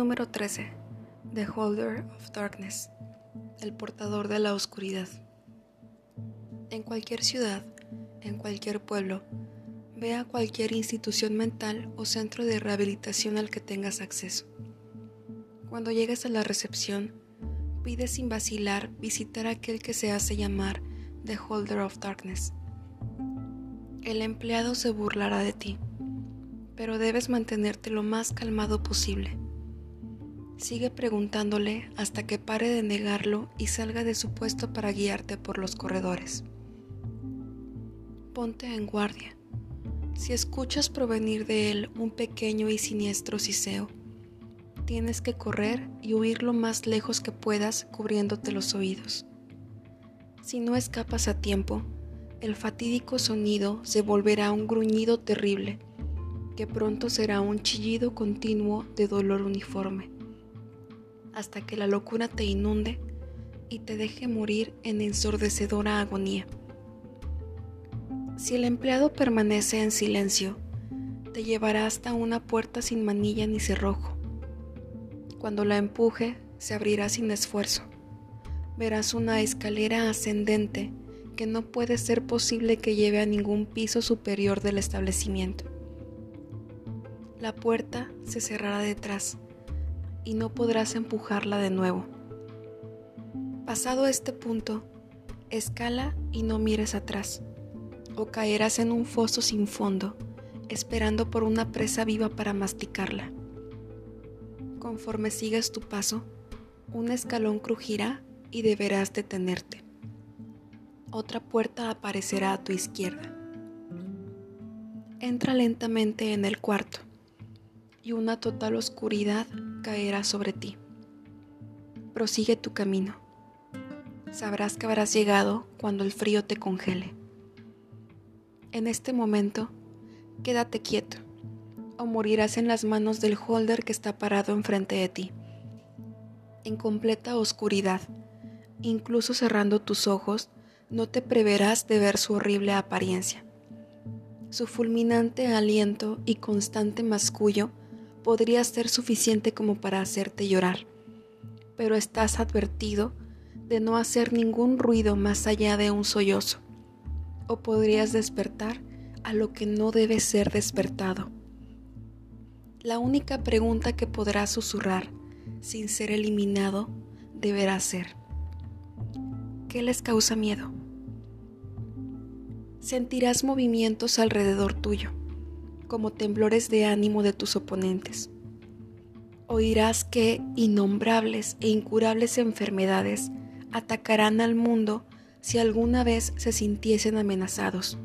número 13. The Holder of Darkness. El portador de la oscuridad. En cualquier ciudad, en cualquier pueblo, ve a cualquier institución mental o centro de rehabilitación al que tengas acceso. Cuando llegues a la recepción, pide sin vacilar visitar a aquel que se hace llamar The Holder of Darkness. El empleado se burlará de ti, pero debes mantenerte lo más calmado posible Sigue preguntándole hasta que pare de negarlo y salga de su puesto para guiarte por los corredores. Ponte en guardia. Si escuchas provenir de él un pequeño y siniestro siseo, tienes que correr y huir lo más lejos que puedas cubriéndote los oídos. Si no escapas a tiempo, el fatídico sonido se volverá un gruñido terrible, que pronto será un chillido continuo de dolor uniforme hasta que la locura te inunde y te deje morir en ensordecedora agonía. Si el empleado permanece en silencio, te llevará hasta una puerta sin manilla ni cerrojo. Cuando la empuje, se abrirá sin esfuerzo. Verás una escalera ascendente que no puede ser posible que lleve a ningún piso superior del establecimiento. La puerta se cerrará detrás y no podrás empujarla de nuevo. Pasado este punto, escala y no mires atrás, o caerás en un foso sin fondo, esperando por una presa viva para masticarla. Conforme sigas tu paso, un escalón crujirá y deberás detenerte. Otra puerta aparecerá a tu izquierda. Entra lentamente en el cuarto y una total oscuridad caerá sobre ti. Prosigue tu camino. Sabrás que habrás llegado cuando el frío te congele. En este momento, quédate quieto o morirás en las manos del holder que está parado enfrente de ti. En completa oscuridad, incluso cerrando tus ojos, no te preverás de ver su horrible apariencia. Su fulminante aliento y constante mascullo podría ser suficiente como para hacerte llorar, pero estás advertido de no hacer ningún ruido más allá de un sollozo, o podrías despertar a lo que no debe ser despertado. La única pregunta que podrás susurrar sin ser eliminado deberá ser, ¿qué les causa miedo? Sentirás movimientos alrededor tuyo como temblores de ánimo de tus oponentes. Oirás que innombrables e incurables enfermedades atacarán al mundo si alguna vez se sintiesen amenazados.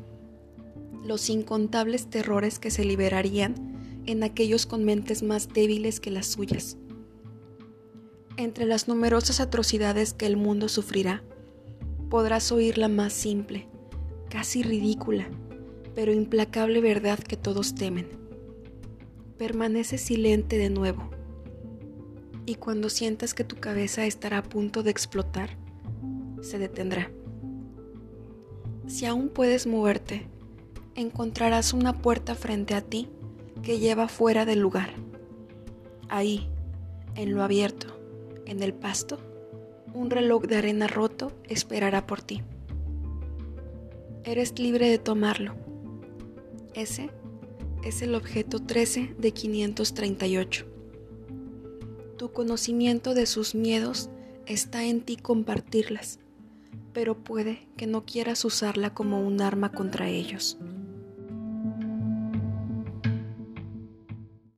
Los incontables terrores que se liberarían en aquellos con mentes más débiles que las suyas. Entre las numerosas atrocidades que el mundo sufrirá, podrás oír la más simple, casi ridícula, pero implacable verdad que todos temen. Permanece silente de nuevo. Y cuando sientas que tu cabeza estará a punto de explotar, se detendrá. Si aún puedes moverte, encontrarás una puerta frente a ti que lleva fuera del lugar. Ahí, en lo abierto, en el pasto, un reloj de arena roto esperará por ti. Eres libre de tomarlo ese es el objeto 13 de 538. Tu conocimiento de sus miedos está en ti compartirlas, pero puede que no quieras usarla como un arma contra ellos.